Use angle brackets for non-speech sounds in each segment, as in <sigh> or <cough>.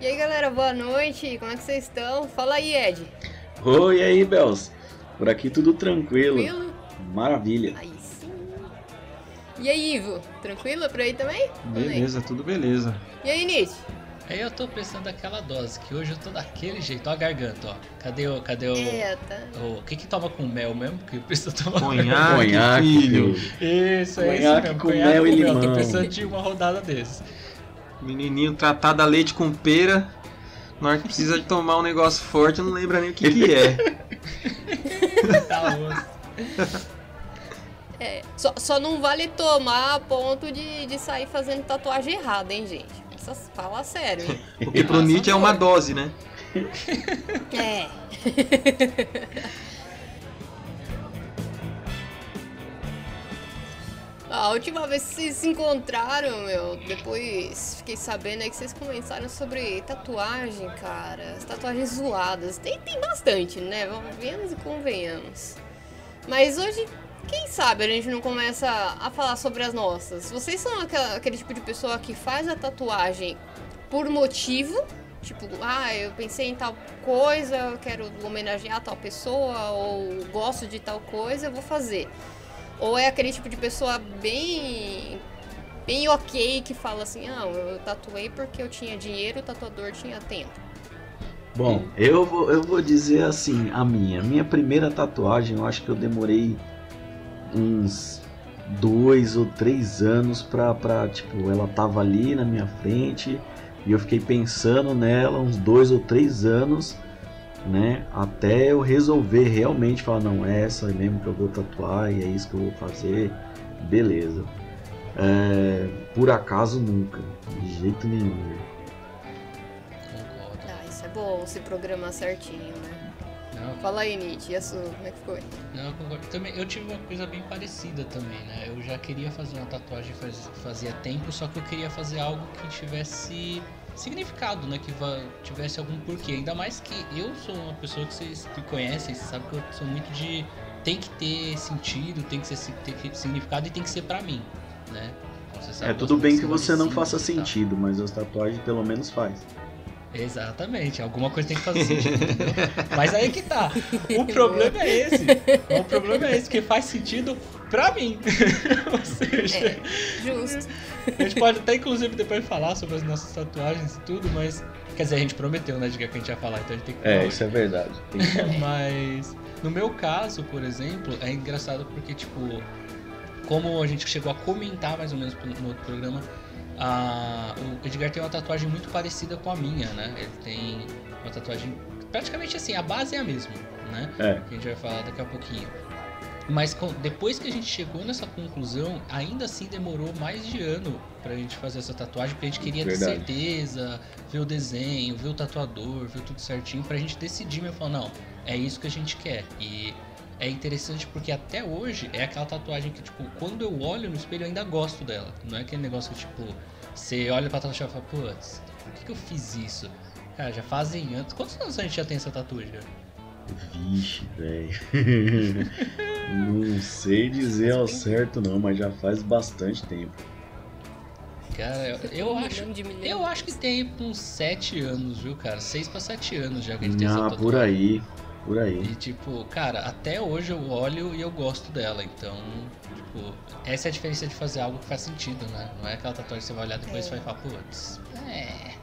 E aí galera, boa noite, como é que vocês estão? Fala aí, Ed. Oi, e aí, Bels? Por aqui tudo tranquilo. Tranquilo? Maravilha. Aí sim. E aí, Ivo, tranquilo por aí também? Beleza, tudo beleza. E aí, Nietzsche? Aí eu tô precisando daquela dose, que hoje eu tô daquele jeito, ó a garganta, ó. Cadê o. Cadê o. É, tá. O que que toma com mel mesmo? Que eu preciso tomar Conhaque, Conhaque, filho. Isso, é isso Conhaque mesmo. com conhaque mel e Tô precisando de uma rodada desses. Menininho tratado a leite com pera. Na hora que precisa de tomar um negócio forte, não lembra nem o que, que é. <laughs> Tá. É, só, só não vale tomar a ponto de, de sair fazendo tatuagem errada, hein, gente? Precisa falar sério, hein? Porque pro Nietzsche é uma dose, né? É. <laughs> <laughs> A última vez que vocês se encontraram, meu, depois fiquei sabendo aí que vocês comentaram sobre tatuagem, cara. As tatuagens zoadas. Tem, tem bastante, né? Vamos e convenhamos. Mas hoje, quem sabe a gente não começa a falar sobre as nossas. Vocês são aquela- aquele tipo de pessoa que faz a tatuagem por motivo Tipo, ah, eu pensei em tal coisa, eu quero homenagear tal pessoa, ou gosto de tal coisa, eu vou fazer. Ou é aquele tipo de pessoa bem. bem ok que fala assim, ah, eu tatuei porque eu tinha dinheiro, o tatuador tinha tempo. Bom, eu vou, eu vou dizer assim, a minha. Minha primeira tatuagem, eu acho que eu demorei uns dois ou três anos pra, pra tipo, ela tava ali na minha frente e eu fiquei pensando nela uns dois ou três anos, né? Até eu resolver realmente falar, não, é essa mesmo que eu vou tatuar e é isso que eu vou fazer, beleza. É, por acaso nunca, de jeito nenhum. Concordo. Ah, isso é bom, se programar certinho, né? Não, Fala aí, Nietzsche, e a sua, como é que foi? Não, eu concordo. Também, eu tive uma coisa bem parecida também, né? Eu já queria fazer uma tatuagem faz, fazia tempo, só que eu queria fazer algo que tivesse significado, né? Que tivesse algum porquê. Ainda mais que eu sou uma pessoa que vocês me conhecem, vocês sabem que eu sou muito de. Tem que ter sentido, tem que ser ter significado e tem que ser pra mim, né? Então, sabe, É tudo bem que você não simbolicismo faça tal. sentido, mas as tatuagens pelo menos faz. Exatamente, alguma coisa tem que fazer sentido. entendeu? Mas aí que tá. O problema é esse. O problema é esse, que faz sentido pra mim. <laughs> Ou seja, É, justo. a gente pode até inclusive depois falar sobre as nossas tatuagens e tudo, mas. Quer dizer, a gente prometeu, né, de que a gente ia falar, então a gente tem que falar. É, isso é verdade. Mas no meu caso, por exemplo, é engraçado porque, tipo, como a gente chegou a comentar mais ou menos no outro programa, a- o Edgar tem uma tatuagem muito parecida com a minha, né? Ele tem uma tatuagem praticamente assim, a base é a mesma, né? É. Que a gente vai falar daqui a pouquinho. Mas depois que a gente chegou nessa conclusão, ainda assim demorou mais de ano pra gente fazer essa tatuagem, porque a gente queria Verdade. ter certeza, ver o desenho, ver o tatuador, ver tudo certinho, pra gente decidir mesmo, falar, não, é isso que a gente quer. E é interessante porque até hoje é aquela tatuagem que, tipo, quando eu olho no espelho eu ainda gosto dela. Não é aquele negócio que, tipo, você olha pra tatuagem e fala, putz, por que, que eu fiz isso? Cara, já fazem anos. Quantos anos a gente já tem essa tatuagem? Vixe, velho. <laughs> não sei dizer ao certo não, mas já faz bastante tempo. Cara, eu, eu acho. Eu acho que tem uns 7 anos, viu, cara? 6 pra 7 anos já que a gente tem essa Ah, tatuagem. por aí, por aí. E tipo, cara, até hoje eu olho e eu gosto dela. Então, tipo, essa é a diferença de fazer algo que faz sentido, né? Não é aquela tatuagem que você vai olhar depois e vai falar, putz, é.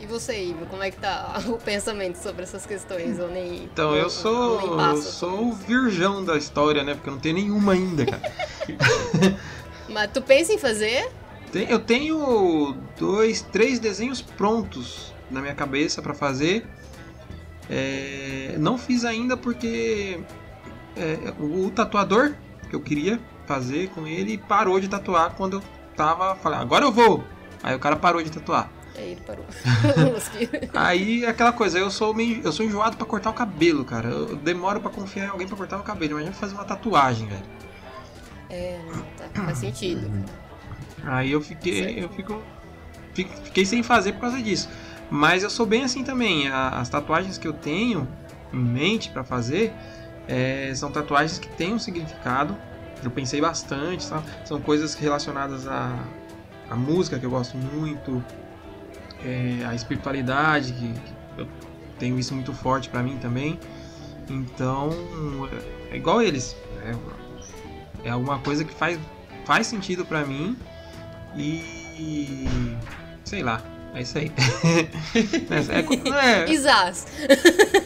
E você, Ivo, como é que tá <laughs> o pensamento sobre essas questões? Ou nem. Então, eu ou sou, eu sou o virgão da história, né? Porque eu não tenho nenhuma ainda, cara. <laughs> Mas tu pensa em fazer? Eu tenho dois, três desenhos prontos na minha cabeça pra fazer. É, não fiz ainda porque é, o, o tatuador que eu queria fazer com ele parou de tatuar quando eu tava falando, agora eu vou. Aí o cara parou de tatuar. Aí ele parou. <laughs> Aí aquela coisa, eu sou meio, eu sou enjoado pra cortar o cabelo, cara. Eu demoro pra confiar em alguém pra cortar o cabelo, imagina fazer uma tatuagem, velho. é, tá, faz sentido. Aí eu fiquei, Certo. eu fico, fiquei sem fazer por causa disso. Mas eu sou bem assim também. As tatuagens que eu tenho em mente pra fazer é, são tatuagens que têm um significado. Eu pensei bastante, sabe? São coisas relacionadas à, à música que eu gosto muito, é, a espiritualidade, que, que eu tenho isso muito forte pra mim também. Então, é igual eles. É, é alguma coisa que faz, faz sentido pra mim e. sei lá. É isso aí. <laughs> é, é, Isas.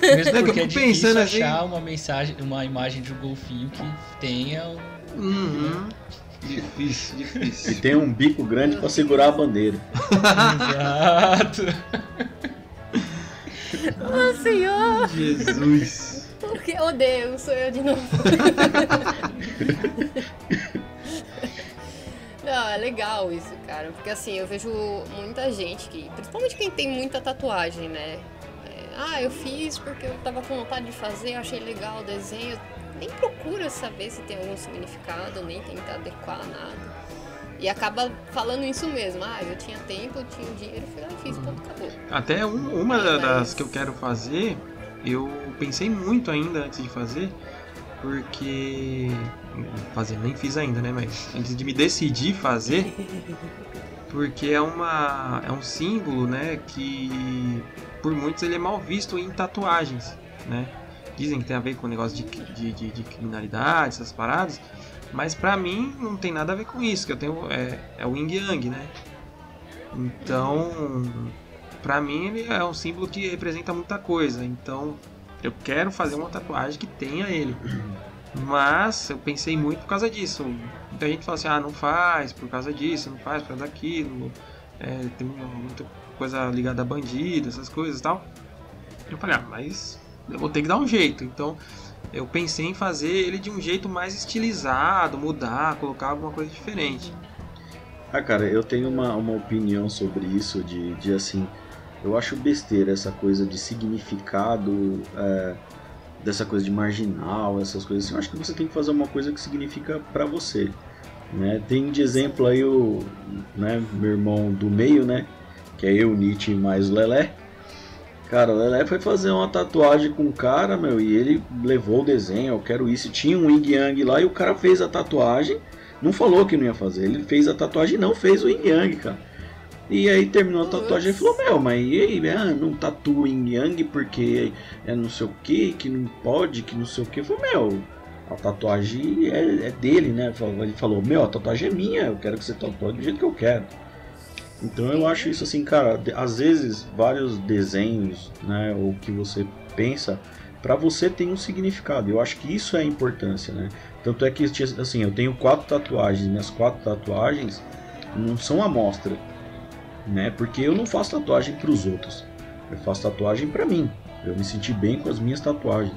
Mesmo porque é difícil pensando achar assim... uma mensagem, uma imagem de um golfinho que tenha um. Uhum. Difícil, difícil. E tem um bico grande para segurar a bandeira. Exato. oh, Senhor! Jesus! Porque, oh Deus, sou eu de novo. <laughs> Não, é legal isso, cara. Porque assim, eu vejo muita gente que, principalmente quem tem muita tatuagem, né? É, ah, eu fiz porque eu tava com vontade de fazer, achei legal o desenho. Nem procura saber se tem algum significado, nem tenta adequar nada. E acaba falando isso mesmo. Ah, eu tinha tempo, eu tinha dinheiro, fui lá e fiz, ponto, acabou. Até um, uma Mas... das que eu quero fazer, eu pensei muito ainda antes de fazer, porque fazer nem fiz ainda, né? Mas antes de me decidir fazer, <laughs> porque é uma é um símbolo, né? Que por muitos ele é mal visto em tatuagens, né? Dizem que tem a ver com o negócio de, de, de, de criminalidade, essas paradas, mas pra mim não tem nada a ver com isso, que eu tenho é, é o Yin Yang, né? Então, pra mim ele é um símbolo que representa muita coisa. Então, eu quero fazer uma tatuagem que tenha ele. Mas eu pensei muito por causa disso. Muita gente fala assim, ah, não faz por causa disso, não faz por causa daquilo. É, tem muita coisa ligada a bandido, essas coisas e tal. Eu falei, ah, mas eu vou ter que dar um jeito. Então eu pensei em fazer ele de um jeito mais estilizado, mudar, colocar alguma coisa diferente. Ah, cara, eu tenho uma, uma opinião sobre isso, de, de assim, eu acho besteira essa coisa de significado. É, dessa coisa de marginal, essas coisas assim, eu acho que você tem que fazer uma coisa que significa para você. Né? Tem de exemplo aí o né, meu irmão do meio, né? Que é eu, Nietzsche mais Lelé. Cara, o Lelé foi fazer uma tatuagem com o cara, meu, e ele levou o desenho, eu quero isso. Tinha um Yin Yang lá e o cara fez a tatuagem. Não falou que não ia fazer, ele fez a tatuagem não fez o Yin Yang, cara. E aí terminou a tatuagem e falou, meu, mas e aí, ah, não tatua em Yang porque é não sei o que, que não pode, que não sei o que. Eu falei, meu, a tatuagem é, é, dele, né? Ele falou, meu, a tatuagem é minha, eu quero que você tatue do jeito que eu quero. Então eu acho isso assim, cara, às vezes vários desenhos, né, ou que você pensa, para você tem um significado. Eu acho que isso é a importância, né? Tanto é que assim, eu tenho quatro tatuagens, minhas quatro tatuagens não são amostra né? Porque eu não faço tatuagem para os outros. Eu faço tatuagem para mim. Eu me senti bem com as minhas tatuagens.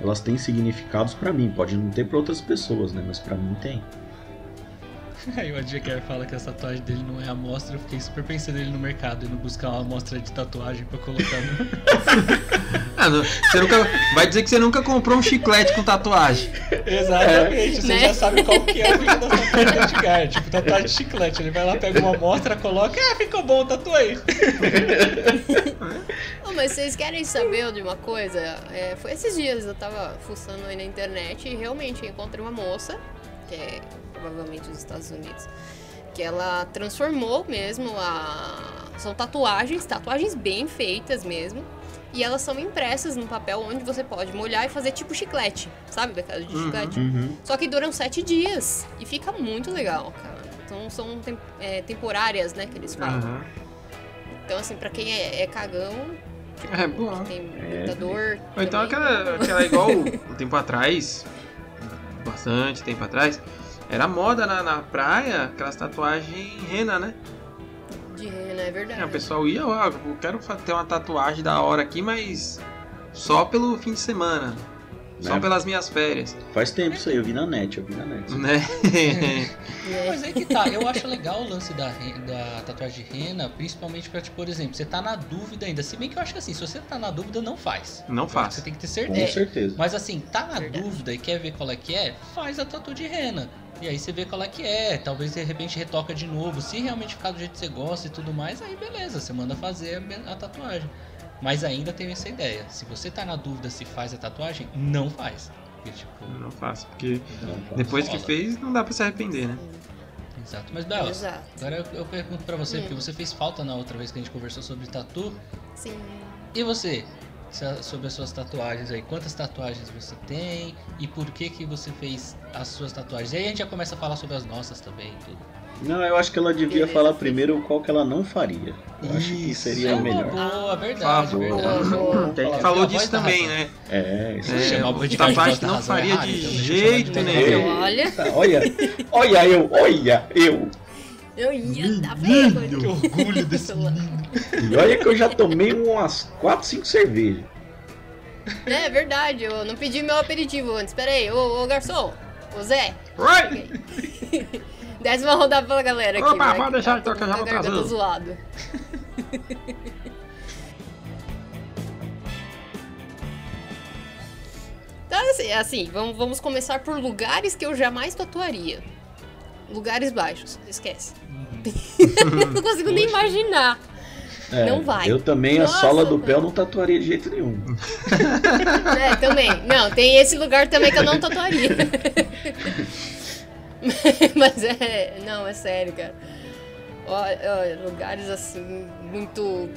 Elas têm significados para mim. Pode não ter para outras pessoas, né? Mas para mim tem. <laughs> Aí o Adjaker fala que a tatuagem dele não é amostra, eu fiquei super pensando ele no mercado, indo buscar uma amostra de tatuagem pra colocar no. <laughs> ah, não, você nunca. Vai dizer que você nunca comprou um chiclete com tatuagem. <laughs> Exatamente, é, você né? já sabe qual que é o vídeo da tatuagem do Adjaker. Tipo, tatuagem de chiclete. Ele vai lá, pega uma amostra, coloca, ah, ficou bom, tatuei. oh, mas vocês querem saber de uma coisa? É, foi esses dias eu tava fuçando aí na internet e realmente encontrei uma moça, que é provavelmente dos Estados Unidos, que ela transformou mesmo a. São tatuagens, tatuagens bem feitas mesmo. E elas são impressas num papel onde você pode molhar e fazer tipo chiclete, sabe? Daquela de uhum, chiclete. Uhum. Só que duram sete dias. E fica muito legal, cara. Então são tem, é, temporárias, né, que eles falam. Uhum. Então, assim, pra quem é, é cagão, tipo, é bom. tem muita é. dor. Ou então aquela, aquela igual <laughs> um tempo atrás, bastante tempo atrás, era moda na, na praia, aquelas tatuagens rena, né? De rena, é verdade. É, o pessoal ia, ó, eu quero ter uma tatuagem da hora aqui, mas só pelo fim de semana. Só né? pelas minhas férias. Faz tempo isso aí, eu vi na net, eu vi na net. Né? <laughs> Mas é que tá, eu acho legal o lance da, da tatuagem de rena, principalmente pra, tipo, por exemplo, você tá na dúvida ainda. Se bem que eu acho que assim, se você tá na dúvida, não faz. Não faz. Você tem que ter certeza. Com certeza. Mas assim, tá na Verdade. dúvida e quer ver qual é que é, faz a tatu de rena. E aí você vê qual é que é, talvez de repente retoca de novo. Se realmente ficar do jeito que você gosta e tudo mais, aí beleza, você manda fazer a, a tatuagem. Mas ainda tenho essa ideia. Se você tá na dúvida se faz a tatuagem, não faz. Porque, tipo, não faço, porque não depois que fez não dá pra se arrepender, né? Exato. Mas, Bel, Exato. agora eu, eu pergunto pra você, Hum. porque você fez falta na outra vez que a gente conversou sobre tatu. Sim. E você? Sobre as suas tatuagens aí, quantas tatuagens você tem e por que que você fez as suas tatuagens? E aí a gente já começa a falar sobre as nossas também tudo. Não, eu acho que ela devia Beleza. falar primeiro qual que ela não faria. Eu acho que seria É melhor. boa, verdade, favor. verdade. Boa. Falou a disso também, razão. né? É, isso É, Chamar o de que não faria de então jeito nenhum. Olha, Tá, olha, olha eu, olha eu. Eu ia dar vergonha. Que orgulho <laughs> desse. E olha que eu já tomei umas 4, 5 cervejas. É verdade, eu não pedi meu aperitivo antes. Pera aí, ô, ô garçom, ô Zé, Oi! desce uma rodada pela galera aqui. Opa, vai, pode deixar tá então que eu já vou trazendo. zoado. <laughs> Então, assim, assim vamos, vamos começar por lugares que eu jamais tatuaria. Lugares baixos, esquece. <laughs> não consigo nem imaginar. É, Não vai. Eu também, Nossa, a sola do pé eu não tatuaria de jeito nenhum. <laughs> É, também. Não, tem esse lugar também que eu não tatuaria. <laughs> Mas é. Não, é sério, cara. Lugares assim, muito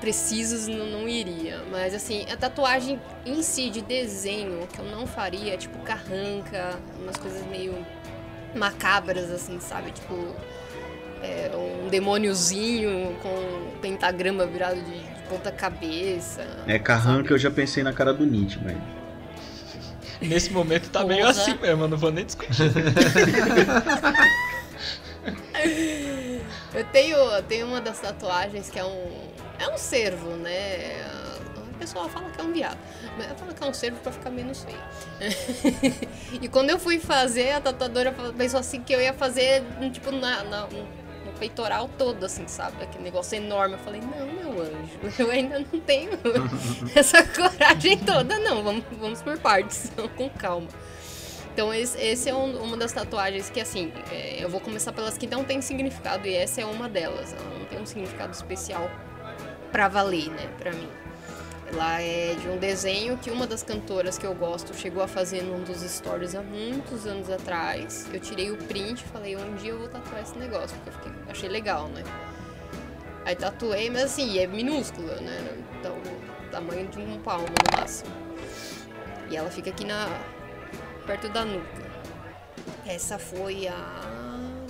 precisos não, não iria. Mas assim, a tatuagem em si de desenho que eu não faria, tipo carranca, umas coisas meio macabras, assim, sabe? Tipo. é, um demôniozinho com um pentagrama virado de, de ponta cabeça. É carranca, eu já pensei na cara do Nietzsche, mas. Nesse momento tá meio Porra. assim mesmo, eu não vou nem discutir. <laughs> Eu tenho, tenho uma das tatuagens que é um. É um cervo, né? Pessoal fala que é um viado. Mas eu falo que é um cervo pra ficar menos feio. <laughs> e quando eu fui fazer, a tatuadora pensou assim que eu ia fazer, tipo, na, na- no peitoral todo, assim, sabe? Aquele negócio enorme. Eu falei, não, meu anjo, <laughs> eu ainda não tenho <laughs> essa coragem toda, não. Vamos, vamos por partes, com calma. Então esse, esse é um- uma das tatuagens que assim, é, eu vou começar pelas que não tem significado e essa é uma delas. Ela não tem um significado especial pra valer, né, pra mim. Ela é de um desenho que uma das cantoras que eu gosto chegou a fazer num dos stories há muitos anos atrás. Eu tirei o print e falei, um dia eu vou tatuar esse negócio, porque eu fiquei- achei legal, né? Aí tatuei, mas assim, é minúscula, né? Então, tamanho de um palmo no máximo. E ela fica aqui na perto da nuca. Essa foi a.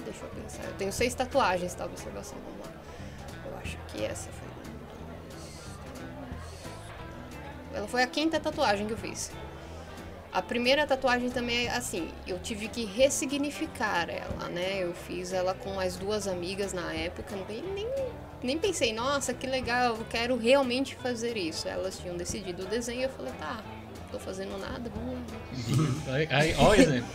Deixa eu pensar. Eu tenho seis tatuagens, tá? Observação, vamos lá. Eu acho que essa foi. Ela foi a quinta tatuagem que eu fiz. A primeira tatuagem também é assim, eu tive que ressignificar ela, né? Eu fiz ela com as duas amigas na época, nem, nem, nem pensei, nossa, que legal, eu quero realmente fazer isso. Elas tinham decidido o desenho e eu falei, tá, tô fazendo nada, vamos lá. Ó o exemplo.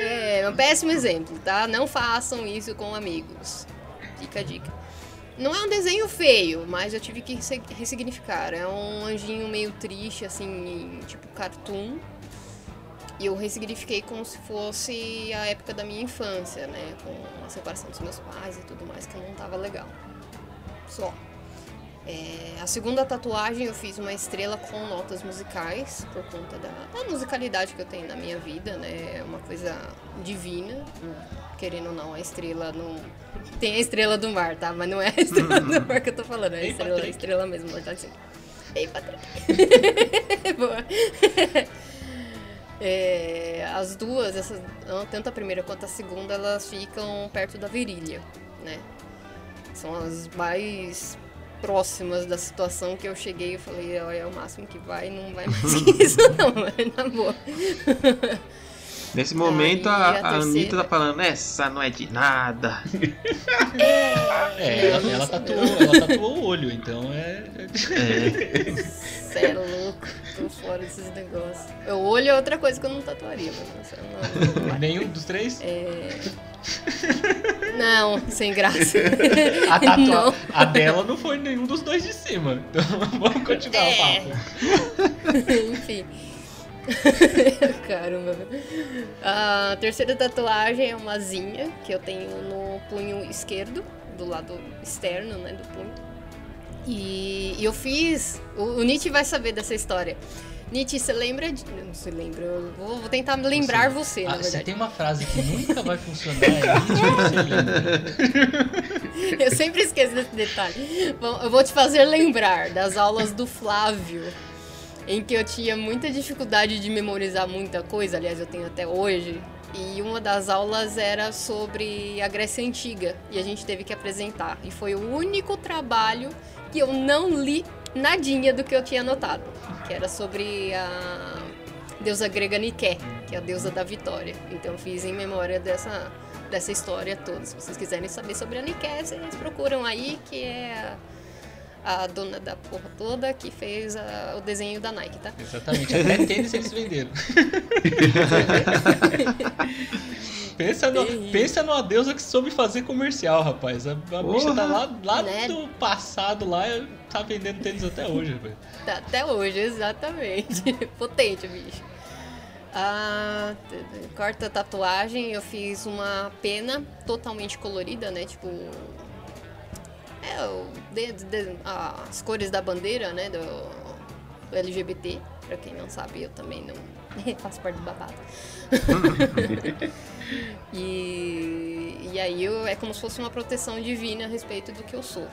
É, um péssimo exemplo, tá? Não façam isso com amigos. Fica a dica. Não é um desenho feio, mas eu tive que ressignificar. É um anjinho meio triste, assim, tipo cartoon. E eu ressignifiquei como se fosse a época da minha infância, né? Com a separação dos meus pais e tudo mais, que não tava legal. Só. É, a segunda tatuagem eu fiz uma estrela com notas musicais, por conta da, da musicalidade que eu tenho na minha vida, né? É uma coisa divina. Querendo ou não, a estrela não. Tem a estrela do mar, tá? Mas não é a estrela do mar que eu tô falando, é a estrela, a estrela mesmo, ela tá assim. Ei, Patrick. <laughs> Boa. <laughs> É, as duas, essas, tanto a primeira quanto a segunda, elas ficam perto da virilha, né? São as mais próximas da situação que eu cheguei e falei, olha, é o máximo que vai, não vai mais que <laughs> isso não, mas na boa. Nesse momento Aí, a, a a Anitta tá falando, essa não é de nada. É, ela, ela tatuou, ela tatuou o olho, então é. Cê é louco, tô fora desses negócios. O olho é outra coisa que eu não tatuaria, mas não, não vai. Nenhum dos três? É... Não, sem graça. A, tatua... Não. a dela não foi nenhum dos dois de cima. Então <laughs> vamos continuar É. o papo. Enfim. <laughs> Caramba. A terceira tatuagem é uma zinha que eu tenho no punho esquerdo, do lado externo, né, do punho. E, e eu fiz. O, o Nietzsche vai saber dessa história. Nietzsche, você lembra de. Não se lembra, eu vou, vou tentar lembrar você, na Ah, se verdade. tem uma frase que nunca vai funcionar, é você. <laughs> Eu sempre esqueço desse detalhe. Bom, eu vou te fazer lembrar das aulas do Flávio, em que eu tinha muita dificuldade de memorizar muita coisa, aliás, eu tenho até hoje. E uma das aulas era sobre a Grécia Antiga, e a gente teve que apresentar. E foi o único trabalho que eu não li nadinha do que eu tinha anotado, que era sobre a deusa grega Nike, que é a deusa da vitória. Então eu fiz em memória dessa, dessa história toda. Se vocês quiserem saber sobre a Nike, vocês procuram aí, que é a, dona da porra toda que fez a- o desenho da Nike, tá? Exatamente, até <laughs> tênis eles venderam. <laughs> pensa, no, Terrível. pensa numa deusa que soube fazer comercial, rapaz. A, a bicha tá lá, lá Né? do passado, lá, tá vendendo tênis até hoje, rapaz. Tá, Até hoje, exatamente. <laughs> Potente, bicho. A quarta tatuagem, eu fiz uma pena totalmente colorida, né? Tipo. É, o, de- de- as cores da bandeira, né? Do, do LGBT. Pra quem não sabe, eu também não <laughs> faço parte do babado. <laughs> e, e aí eu, é como se fosse uma proteção divina a respeito do que eu sou.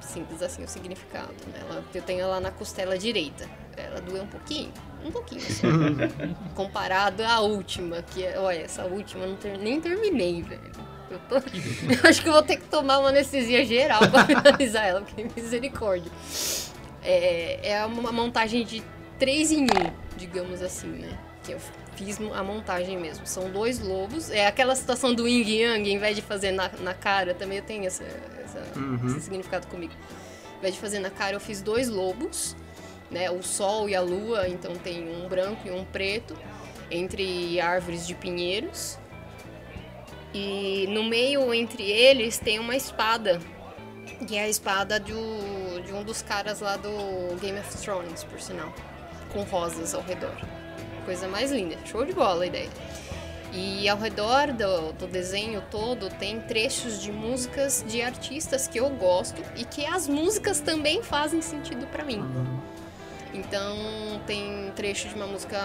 Simples assim o significado. Né? Ela, eu tenho ela na costela direita. Ela doeu um pouquinho, um pouquinho só. <laughs> Comparado à última, que é. Olha, essa última eu não ter- nem terminei, velho. Eu, tô- <laughs> eu acho que eu vou ter que tomar uma anestesia geral pra <laughs> finalizar ela, porque misericórdia. É, é uma montagem de 3 em 1, digamos assim, né? Que eu fiz a montagem mesmo. São dois lobos. É aquela situação do yin yang, em vez de fazer na, na cara, também eu tenho essa, essa- Uhum. esse significado comigo. Ao invés de fazer na cara, eu fiz dois lobos, né? O sol e a lua, então tem um branco e um preto, entre árvores de pinheiros. E no meio entre eles tem uma espada, que é a espada do, de um dos caras lá do Game of Thrones, por sinal, com rosas ao redor. Coisa mais linda, show de bola a ideia. E ao redor do, do desenho todo tem trechos de músicas de artistas que eu gosto e que as músicas também fazem sentido pra mim. Então tem trecho de uma música,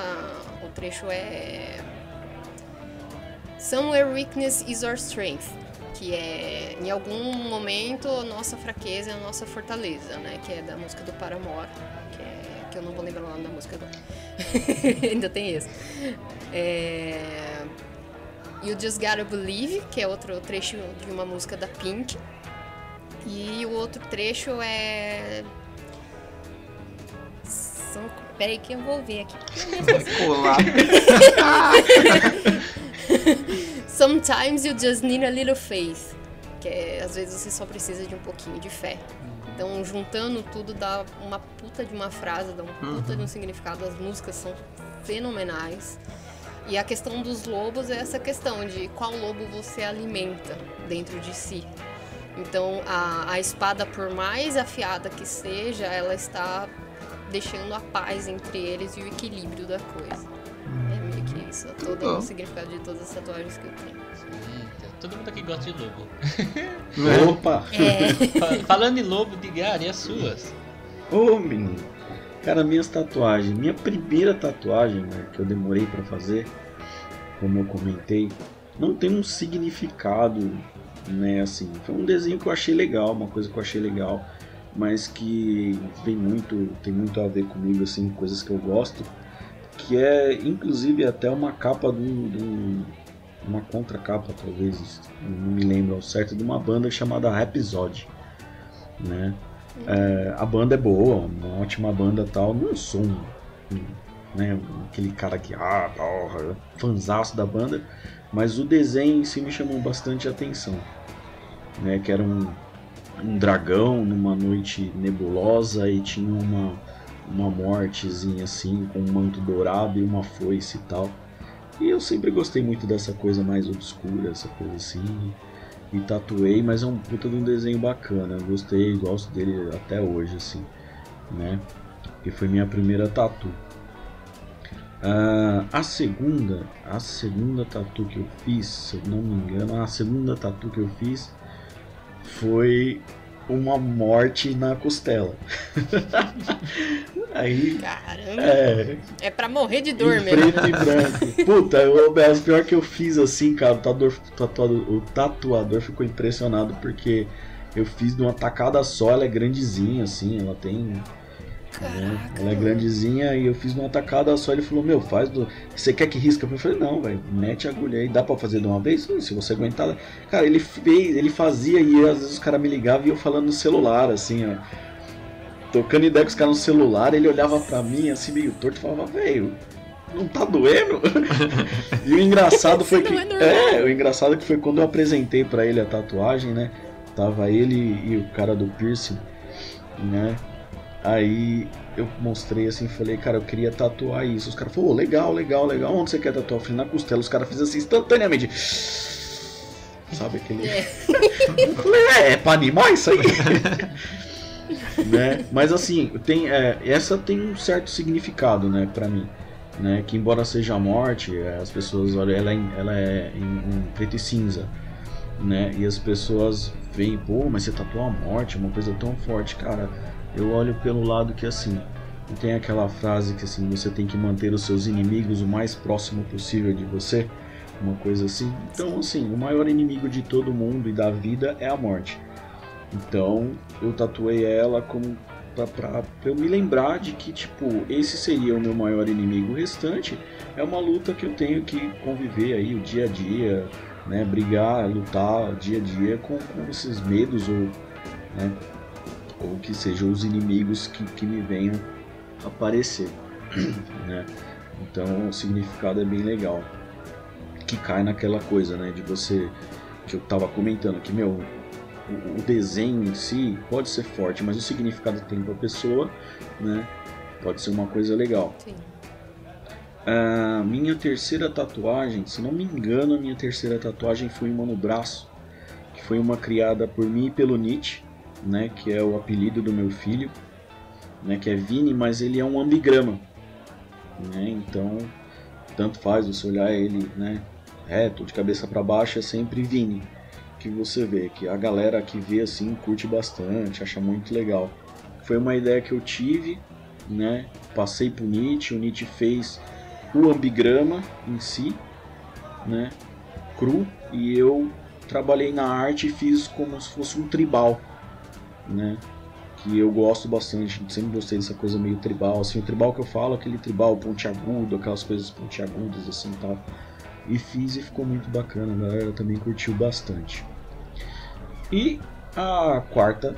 o trecho é Somewhere Weakness is Our Strength, que é em algum momento a nossa fraqueza é a nossa fortaleza, né? Que é da música do Paramore, que, é, que eu não vou lembrar o nome da música agora. <laughs> Ainda tem esse. É, You Just Gotta Believe, que é outro trecho de uma música da Pink. E o outro trecho é. São... Peraí que eu vou ver aqui. Colar. <laughs> <laughs> Sometimes you just need a little faith. Que é, às vezes você só precisa de um pouquinho de fé. Então, juntando tudo dá uma puta de uma frase, dá um puta de um significado. As músicas são fenomenais. E a questão dos lobos é essa questão de qual lobo você alimenta dentro de si. Então, a, a espada, por mais afiada que seja, ela está deixando a paz entre eles e o equilíbrio da coisa. Isso, é todo o significado de todas as tatuagens que eu tenho. Eita, todo mundo aqui gosta de lobo. <laughs> Opa! É, <laughs> Fa- Falando em lobo, diga, e as suas? Ô menino! Cara, minhas tatuagens. Minha primeira tatuagem, né, que eu demorei pra fazer, como eu comentei, não tem um significado, né, assim. Foi um desenho que eu achei legal, uma coisa que eu achei legal, mas que vem muito, tem muito a ver comigo, assim, coisas que eu gosto, que é inclusive até uma capa de um, um- uma contracapa, talvez, não me lembro ao certo, de uma banda chamada Rhapsody, né? É, a banda é boa, uma ótima banda tal. Não sou né, aquele cara que, ah, porra, fanzaço da banda, mas o desenho em si me chamou bastante atenção. Né, que era um, um dragão numa noite nebulosa e tinha uma, uma mortezinha assim, com um manto dourado e uma foice e tal. E eu sempre gostei muito dessa coisa mais obscura, essa coisa assim e tatuei, mas é um puta de um desenho bacana. Gostei, gosto dele até hoje, assim, né? E foi minha primeira tatu. Ah, a segunda, a segunda tatu que eu fiz, se eu não me engano, a segunda tatu que eu fiz foi uma morte na costela. <laughs> Aí. Caramba. É. É pra morrer de dor mesmo. preto e branco. Puta, eu, o pior que eu fiz assim, cara, o tatuador, tatuador, o tatuador ficou impressionado porque eu fiz de uma tacada só, ela é grandezinha, assim, ela tem. Caraca. Ela é grandezinha e eu fiz numa tacada só. Ele falou: Meu, faz do. Você quer que risca? Eu falei: Não, velho, mete a agulha aí. Dá pra fazer de uma vez? Se você aguentar. Cara, ele fez, ele fazia e às vezes os caras me ligavam e eu falando no celular, assim, ó. Tocando ideia com os caras no celular. Ele olhava pra mim assim, meio torto e falava: Velho, não tá doendo? <laughs> e o engraçado foi que. é. É, o engraçado que foi quando eu apresentei pra ele a tatuagem, né? Tava ele e o cara do piercing, né? Aí eu mostrei assim, falei, cara, eu queria tatuar isso. Os caras falaram, "Ô, legal, legal, legal. Onde você quer tatuar? Eu falei, na costela. Os caras fizeram assim instantaneamente. Sabe aquele. É. Eu falei, é, é pra animar isso aí? <laughs> né? Mas assim, tem, é, essa tem um certo significado, né, pra mim. Né? Que embora seja a morte, é, as pessoas olham, ela, é em- ela é em, em preto e cinza. Né? E as pessoas veem, pô, mas você tatuou a morte, uma coisa tão forte, cara. Eu olho pelo lado que assim, tem aquela frase que assim, você tem que manter os seus inimigos o mais próximo possível de você, uma coisa assim. Então, assim, o maior inimigo de todo mundo e da vida é a morte. Então, eu tatuei ela como pra, pra, pra eu me lembrar de que, tipo, esse seria o meu maior inimigo. O restante é uma luta que eu tenho que conviver aí o dia a dia, né? Brigar, lutar dia a dia com, com esses medos ou, né? Ou que sejam os inimigos que, que me venham aparecer, <clears throat> né? Então o significado é bem legal. Que cai naquela coisa, né? De você que eu tava comentando que meu o, o desenho em si pode ser forte, mas o significado que tem para a pessoa, né? Pode ser uma coisa legal. Sim. A minha terceira tatuagem, se não me engano, a minha terceira tatuagem foi uma no braço, que foi uma criada por mim e pelo Nietzsche, né, que é o apelido do meu filho, né, que é Vini, mas ele é um ambigrama, né? Então, tanto faz você olhar ele, né, reto, de cabeça para baixo, é sempre Vini que você vê, que a galera que vê assim curte bastante, acha muito legal. Foi uma ideia que eu tive, né? Passei pro Nietzsche, o Nietzsche fez o ambigrama em si, né? Cru, e eu trabalhei na arte e fiz como se fosse um tribal, né? Que eu gosto bastante, sempre gostei dessa coisa meio tribal, assim, o tribal que eu falo, aquele tribal pontiagudo, aquelas coisas pontiagudas assim, tal. E fiz e ficou muito bacana, a galera também curtiu bastante. E a quarta,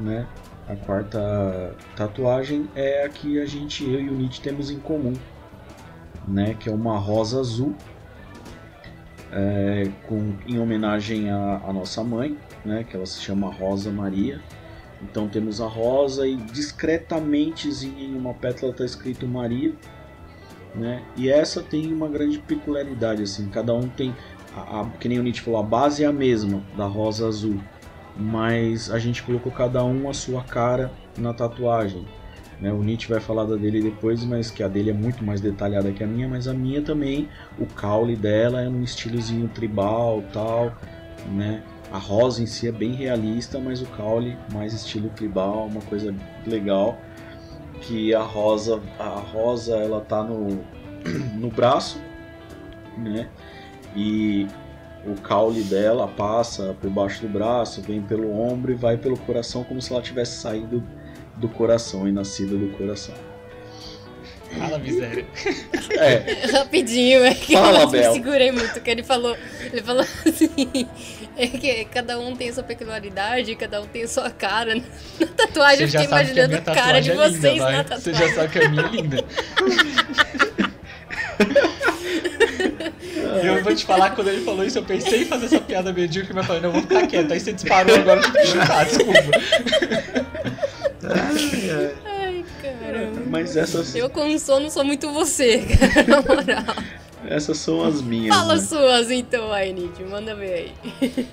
né? A quarta tatuagem é a que a gente, eu e o Nietzsche temos em comum, né? Que é uma rosa azul, é, com, em homenagem à, à nossa mãe, né? Que ela se chama Rosa Maria. Então temos a rosa e discretamente em uma pétala está escrito Maria, né? E essa tem uma grande peculiaridade assim, cada um tem a, a, que nem o Nietzsche falou, a base é a mesma da rosa azul, mas a gente colocou cada um a sua cara na tatuagem. Né? O Nietzsche vai falar da dele depois, mas que a dele é muito mais detalhada que a minha, mas a minha também, o caule dela é num estilozinho tribal tal, né? A rosa em si é bem realista, mas o caule mais estilo tribal, uma coisa legal. Que a rosa, a rosa ela tá no, <clears throat> no braço, né? E o caule dela passa por baixo do braço, vem pelo ombro e vai pelo coração como se ela tivesse saído do coração e nascido do coração. Fala, miséria. É, <laughs> Rapidinho, é que Fala, eu me Bel. segurei muito, que ele falou, ele falou <laughs> assim, é que cada um tem sua peculiaridade, cada um tem sua cara. <laughs> Na tatuagem eu Você já fiquei a imaginando a cara de é vocês linda, na tatuagem. Você já sabe que a minha é linda. E eu vou te falar, quando ele falou isso, eu pensei em fazer essa piada medíocre, mas falei, não, eu vou ficar quieto. Aí você disparou agora, eu tive que chutar, desculpa. Ai, caramba. mas essas, Eu com sono sou muito você, <laughs> cara, na moral. essas são as minhas. Fala né? suas então Nietzsche, manda ver aí.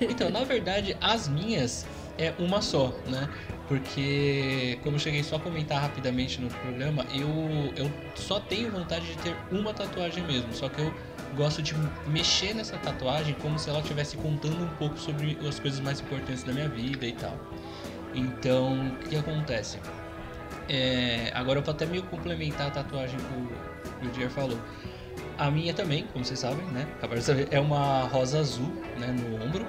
<laughs> Então, na verdade, as minhas é uma só, né? Porque, como eu cheguei só a comentar rapidamente no programa, eu, eu só tenho vontade de ter uma tatuagem mesmo. Só que eu gosto de mexer nessa tatuagem como se ela estivesse contando um pouco sobre as coisas mais importantes da minha vida e tal. Então, o que acontece? É, agora eu vou até meio complementar a tatuagem que o Edgar falou. A minha também, como vocês sabem, né? Acabaram de saber, é uma rosa azul né, no ombro.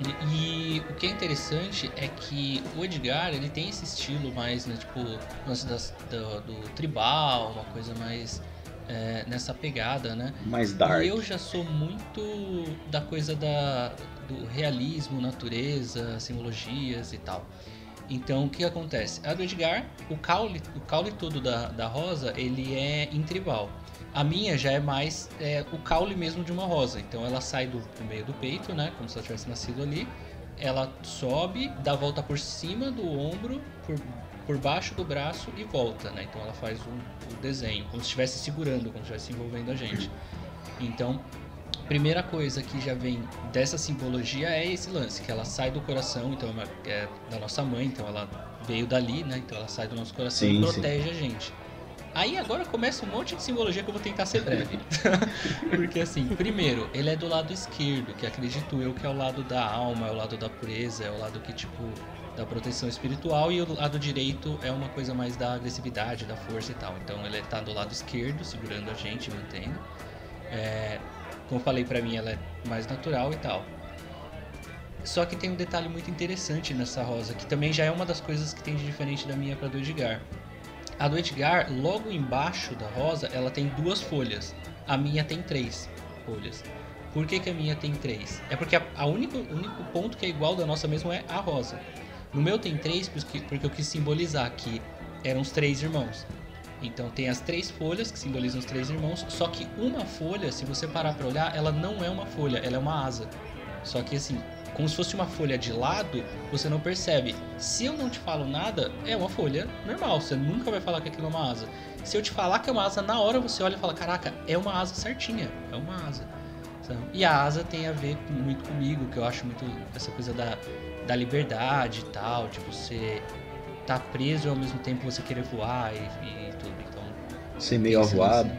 E, e, o que é interessante é que o Edgar ele tem esse estilo mais, né, tipo, das, do, do tribal, uma coisa mais é, nessa pegada, né? Mais dark. E eu já sou muito da coisa da, do realismo, natureza, simbologias e tal. Então, o que acontece? A do Edgar, o caule, o caule todo da, da rosa, ele é em tribal. A minha já é mais é, o caule mesmo de uma rosa. Então, ela sai do, do meio do peito, né? Como se ela tivesse nascido ali. Ela sobe, dá a volta por cima do ombro, por, por baixo do braço e volta, né? Então, ela faz o, o desenho, como se estivesse segurando, como se estivesse envolvendo a gente. Então, primeira coisa que já vem dessa simbologia é esse lance, que ela sai do coração, então é, é da nossa mãe, então ela veio dali, né? Então ela sai do nosso coração sim, e protege sim. a gente. Aí agora começa um monte de simbologia que eu vou tentar ser breve. <laughs> Porque assim, primeiro, ele é do lado esquerdo, que acredito eu que é o lado da alma, é o lado da pureza, é o lado que tipo da proteção espiritual e o lado direito é uma coisa mais da agressividade, da força e tal. Então ele está do lado esquerdo, segurando a gente, mantendo. É, como eu falei, para mim ela é mais natural e tal. Só que tem um detalhe muito interessante nessa rosa, que também já é uma das coisas que tem de diferente da minha para do Edgar. A do Edgar, logo embaixo da rosa, ela tem duas folhas. A minha tem três folhas. Por que, que a minha tem três? É porque a, a único, único ponto que é igual da nossa mesmo é a rosa. No meu tem três porque, porque eu quis simbolizar que eram os três irmãos. Então tem as três folhas que simbolizam os três irmãos, só que uma folha, se você parar para olhar, ela não é uma folha, ela é uma asa. Só que assim, como se fosse uma folha de lado, você não percebe. Se eu não te falo nada, é uma folha normal, você nunca vai falar que aquilo é uma asa. Se eu te falar que é uma asa, na hora você olha e fala: "Caraca, é uma asa certinha, é uma asa". E a asa tem a ver muito comigo, que eu acho muito essa coisa da, da liberdade e tal, de você tá preso e ao mesmo tempo você querer voar e, e. Ser meio avoado.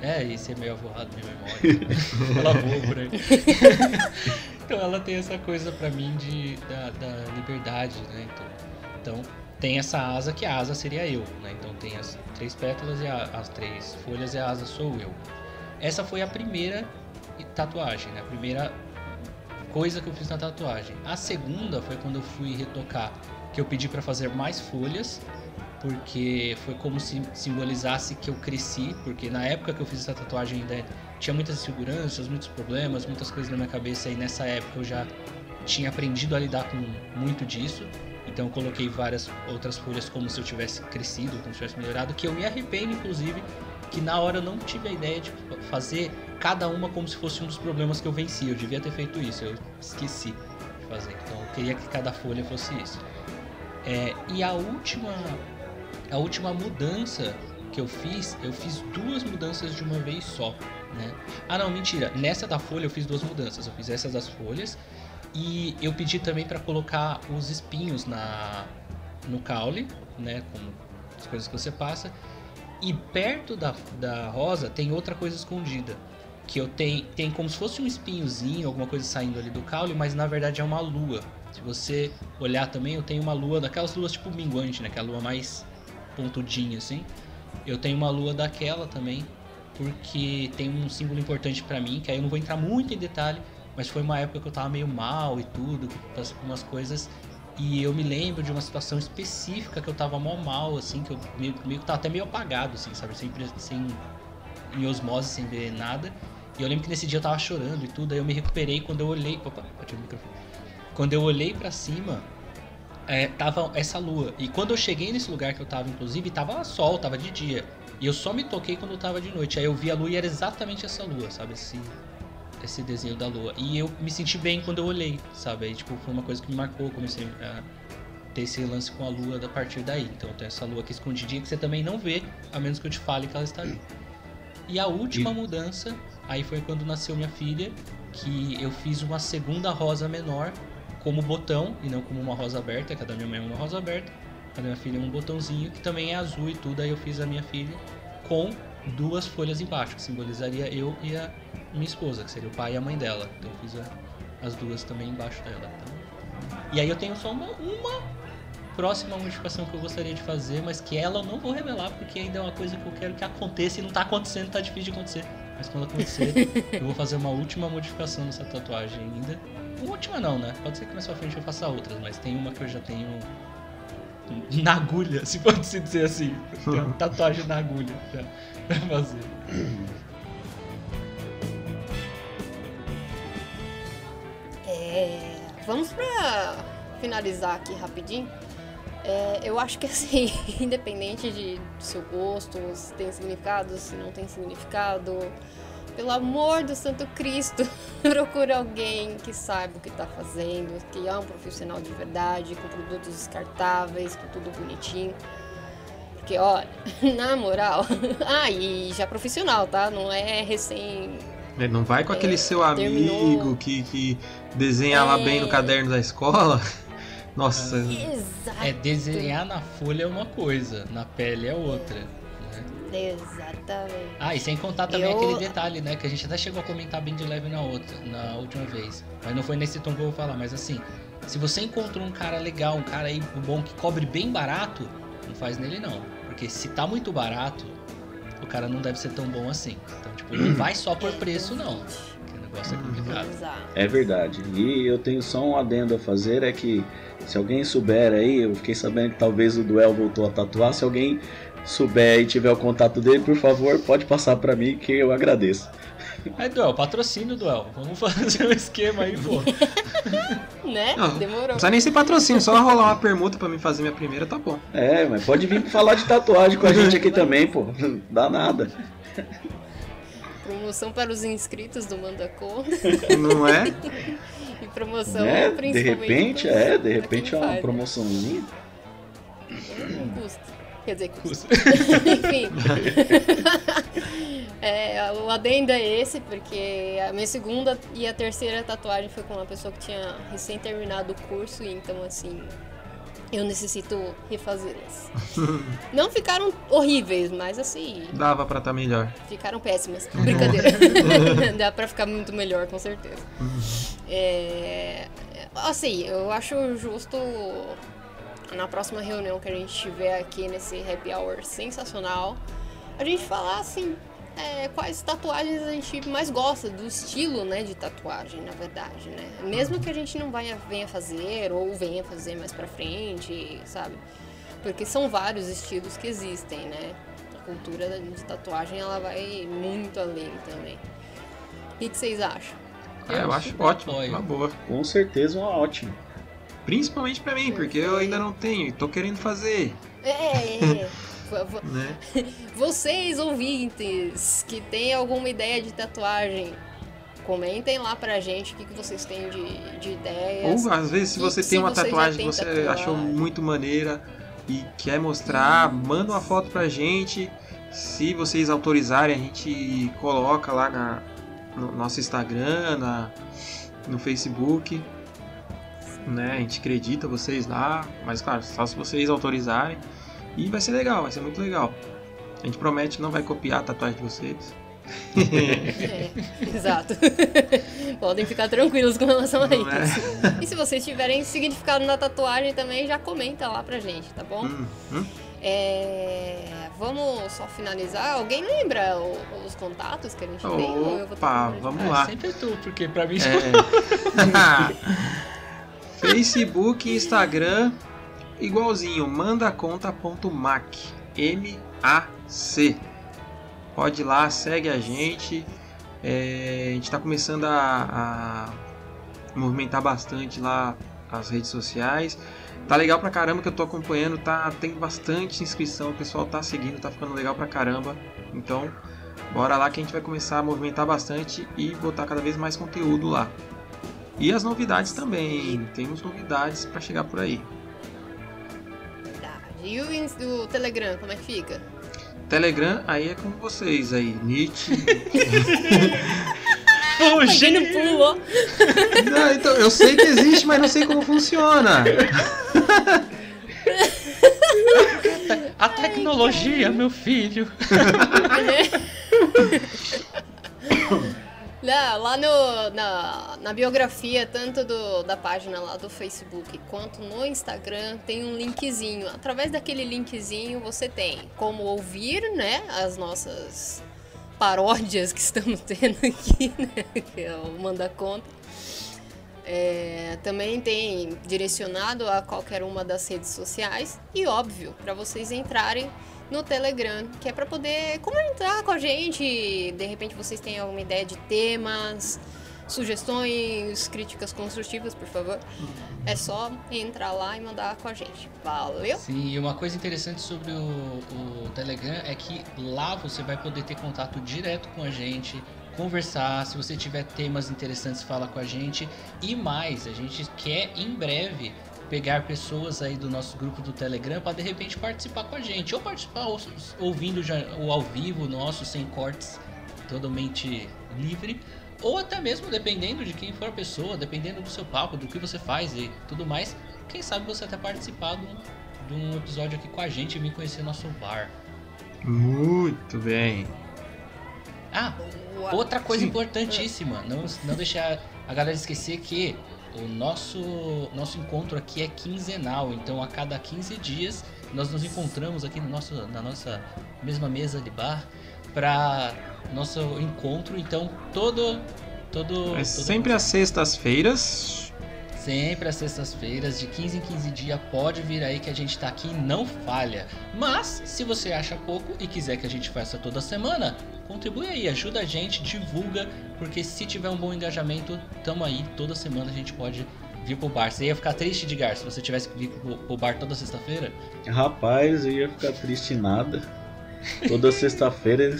É, e ser meio avoado, minha memória. ela voa por aí. <laughs> então ela tem essa coisa pra mim de, da, da liberdade, né? Então, então tem essa asa que a asa seria eu, né? Então tem as três pétalas e a, as três folhas e a asa sou eu. Essa foi a primeira tatuagem, né? A primeira coisa que eu fiz na tatuagem. A segunda foi quando eu fui retocar que eu pedi para fazer mais folhas, porque foi como se simbolizasse que eu cresci, porque na época que eu fiz essa tatuagem ainda tinha muitas inseguranças, muitos problemas, muitas coisas na minha cabeça e nessa época eu já tinha aprendido a lidar com muito disso. Então eu coloquei várias outras folhas como se eu tivesse crescido, como se eu tivesse melhorado, que eu me arrependo inclusive que na hora eu não tive a ideia de fazer cada uma como se fosse um dos problemas que eu venci. Eu devia ter feito isso, eu esqueci de fazer. Então eu queria que cada folha fosse isso. É, e a última, a última mudança que eu fiz, eu fiz duas mudanças de uma vez só, né? Ah, não, mentira. Nessa da folha eu fiz duas mudanças. Eu fiz essas das folhas e eu pedi também para colocar os espinhos na no caule, né? Como as coisas que você passa. E perto da, da rosa tem outra coisa escondida. Que eu tenho, tem como se fosse um espinhozinho, alguma coisa saindo ali do caule, mas na verdade é uma lua. Se você olhar também, eu tenho uma lua daquelas luas tipo minguante, né? Aquela lua mais pontudinha assim. Eu tenho uma lua daquela também, porque tem um símbolo importante para mim, que aí eu não vou entrar muito em detalhe, mas foi uma época que eu tava meio mal e tudo, passei por umas coisas e eu me lembro de uma situação específica que eu tava mal mal, assim, que eu meio, meio que tava até meio apagado, assim, sabe? Sempre sem em osmose, sem ver nada. E eu lembro que nesse dia eu tava chorando e tudo, aí eu me recuperei quando eu olhei. Opa, bati o microfone. Quando eu olhei para cima, é, tava essa lua. E quando eu cheguei nesse lugar que eu tava, inclusive, tava sol, tava de dia. E eu só me toquei quando eu tava de noite. Aí eu vi a lua e era exatamente essa lua, sabe? Esse, esse desenho da lua. E eu me senti bem quando eu olhei, sabe? Aí, tipo, foi uma coisa que me marcou. Comecei a ter esse lance com a lua a partir daí. Então tem essa lua aqui escondidinha que você também não vê, a menos que eu te fale que ela está ali. E a última e... mudança, aí foi quando nasceu minha filha, que eu fiz uma segunda rosa menor como botão e não como uma rosa aberta, que a da minha mãe é uma rosa aberta. A da minha filha é um botãozinho que também é azul e tudo. Aí eu fiz a minha filha com duas folhas embaixo, que simbolizaria eu e a minha esposa, que seria o pai e a mãe dela. Então eu fiz a, as duas também embaixo dela. Então... E aí eu tenho só uma, uma próxima modificação que eu gostaria de fazer, mas que ela eu não vou revelar porque ainda é uma coisa que eu quero que aconteça e não tá acontecendo, tá difícil de acontecer. Mas quando acontecer, <laughs> eu vou fazer uma última modificação nessa tatuagem ainda. Uma última não, né? Pode ser que mais pra frente eu faça outras, mas tem uma que eu já tenho na agulha, se pode se dizer assim. Tem uma <laughs> tatuagem na agulha pra fazer. É, vamos pra finalizar aqui rapidinho. É, eu acho que assim, <laughs> independente de, do seu gosto, se tem significado, se não tem significado, pelo amor do Santo Cristo, <laughs> procure alguém que saiba o que está fazendo, que é um profissional de verdade, com produtos descartáveis, com tudo bonitinho. Porque, olha, <laughs> na moral, <laughs> ah, e já profissional, tá? Não é recém. É, Não vai com É, aquele seu terminou- amigo que, que desenha lá bem no É. caderno da escola. Nossa, Exato. É desenhar na folha é uma coisa, na pele é outra. Exatamente. Ah, e sem contar também Eu- aquele detalhe, né? Que a gente até chegou a comentar bem de leve na outra, na última vez. Mas não foi nesse tom que eu vou falar, mas assim, se você encontrou um cara legal, um cara aí bom que cobre bem barato, não faz nele não. Porque se tá muito barato, o cara não deve ser tão bom assim. Então, tipo, não <clears throat> vai só por preço, não. Porque o negócio é complicado. Exato. É verdade. E eu tenho só um adendo a fazer, é que se alguém souber aí, eu fiquei sabendo que talvez o Duel voltou a tatuar, se alguém souber e tiver o contato dele, por favor, pode passar pra mim que eu agradeço. Aí, Duel, patrocínio, Duel. Vamos fazer um esquema aí, pô. <laughs> Né? Não, Demorou. não precisa nem ser patrocínio, só rolar uma permuta pra mim fazer minha primeira, tá bom. É, mas pode vir falar de tatuagem com a gente aqui <laughs> também, pô. Dá nada. Promoção para os inscritos do Manda Conta Não é? e promoção Né? De principalmente. repente, pros- é, de repente é uma faz, promoçãozinha. Não custa. Quer dizer, custa. <laughs> Enfim. <laughs> É, o adendo é esse, porque a minha segunda e a terceira tatuagem foi com uma pessoa que tinha recém terminado o curso, e então assim. Eu necessito refazê-las. <laughs> Não ficaram horríveis, mas assim, Dava pra estar melhor. ficaram péssimas. Brincadeira. Dá pra ficar muito melhor, com certeza. É, assim, eu acho justo na próxima reunião que a gente tiver aqui nesse happy hour sensacional, a gente falar assim. é, quais tatuagens a gente mais gosta do estilo, né, de tatuagem, na verdade, né? Mesmo que a gente não venha, venha fazer ou venha fazer mais pra frente, sabe? Porque são vários estilos que existem, né? A cultura de tatuagem ela vai muito além também. O que, que vocês acham? É, eu acho ótimo, uma boa. Com certeza uma ótima. Principalmente pra mim, porque eu ainda não tenho e tô querendo fazer, É, é. <laughs> vo- né? <laughs> Vocês ouvintes que têm alguma ideia de tatuagem, comentem lá pra gente o que, que vocês têm de, de ideias. Ou às vezes se você se tem uma você já tatuagem que você tatuagem? achou muito maneira e quer mostrar, manda uma foto pra gente. Se vocês autorizarem, a gente coloca lá na, no nosso Instagram, na, no Facebook. Né? A gente acredita vocês lá, mas claro, só se vocês autorizarem. E vai ser legal, vai ser muito legal. A gente promete que não vai copiar a tatuagem de vocês. É, exato. <laughs> Podem ficar tranquilos com relação a é? isso. E se vocês tiverem significado na tatuagem também, já comenta lá pra gente, tá bom? Hum, hum. É, vamos só finalizar. Alguém lembra o- os contatos que a gente tem? Opa, lembrar de vamos lá. É, sempre tu, porque pra mim É. <laughs> <laughs> Facebook e Instagram igualzinho, mandaconta.mac. M-A-C. Pode ir lá, segue a gente. É, a gente está começando a, a movimentar bastante lá as redes sociais. Tá legal pra caramba que eu tô acompanhando, tá tem bastante inscrição, o pessoal tá seguindo, tá ficando legal pra caramba. Então, bora lá que a gente vai começar a movimentar bastante e botar cada vez mais conteúdo lá. E as novidades também, temos novidades pra chegar por aí. E o, Telegram, como é que fica? Telegram aí é com vocês aí, Nietzsche. <laughs> O pulo! Não, então, eu sei que existe, mas não sei como funciona. <laughs> A tecnologia, meu filho. <laughs> Lá, lá no, na, na biografia, tanto do, da página lá do Facebook quanto no Instagram, tem um linkzinho. Através daquele linkzinho você tem como ouvir, né, as nossas paródias que <laughs> estamos tendo aqui, né, que é o Manda Conta. É, também tem direcionado a qualquer uma das redes sociais e óbvio para vocês entrarem no Telegram, que é para poder comentar com a gente. De repente vocês têm alguma ideia de temas, sugestões, críticas construtivas, por favor. É só entrar lá e mandar com a gente. Valeu? Sim, e uma coisa interessante sobre o, o Telegram é que lá você vai poder ter contato direto com a gente, conversar. Se você tiver temas interessantes, fala com a gente. E mais, a gente quer em breve pegar pessoas aí do nosso grupo do Telegram para de repente participar com a gente, ou participar ouvindo já, o ao vivo nosso, sem cortes, totalmente livre, ou até mesmo dependendo de quem for a pessoa, dependendo do seu papo, do que você faz e tudo mais, quem sabe você até participar de um, de um episódio aqui com a gente e vir conhecer nosso bar. Muito bem. Ah, outra coisa Sim. importantíssima, não, não deixar a galera esquecer que o nosso, nosso encontro aqui é quinzenal, então a cada 15 dias nós nos encontramos aqui no nosso, na nossa mesma mesa de bar para nosso encontro. Então todo todo, é todo sempre às sextas-feiras. Sempre às sextas-feiras, de 15 em 15 dias, pode vir aí que a gente tá aqui e não falha. Mas, se você acha pouco e quiser que a gente faça toda semana, contribui aí, ajuda a gente, divulga, porque se tiver um bom engajamento, tamo aí, toda semana a gente pode vir pro bar. Você ia ficar triste, Edgar, se você tivesse que vir pro bar toda sexta-feira? Rapaz, eu ia ficar triste nada. Toda sexta-feira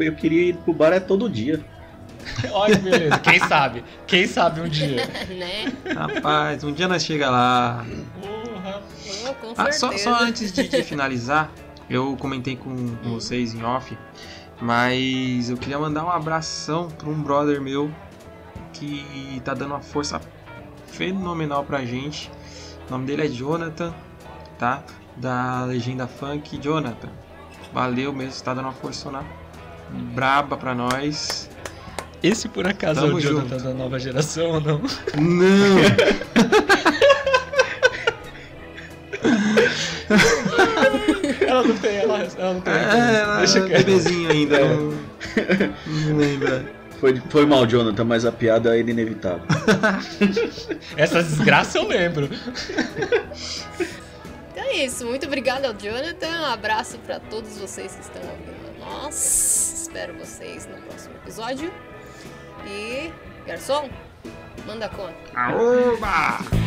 eu queria ir pro bar é todo dia. <laughs> Olha, beleza. Quem sabe? Quem sabe um dia? <laughs> né? Rapaz, um dia nós chega lá. Porra. Oh, com Ah, só, só antes de, de finalizar, eu comentei com, com vocês em off, mas eu queria mandar um abração para um brother meu que tá dando uma força fenomenal pra gente. O nome dele é Jonathan, tá? Da Legenda Funk. Jonathan, valeu mesmo, você tá dando uma força braba pra nós. Esse por acaso Tamo é o Jonathan junto. da nova geração ou não? Não! <laughs> Ela não tem, ela, ela não tem. É, ela Deixa é bebezinho ainda. Não, não lembra. Foi, foi mal, Jonathan, mas a piada era inevitável. <laughs> Essa desgraça eu lembro. Então é isso. Muito obrigada ao Jonathan. Um abraço para todos vocês que estão ouvindo nós. Espero vocês no próximo episódio. E, garçom, manda conta. Aoba!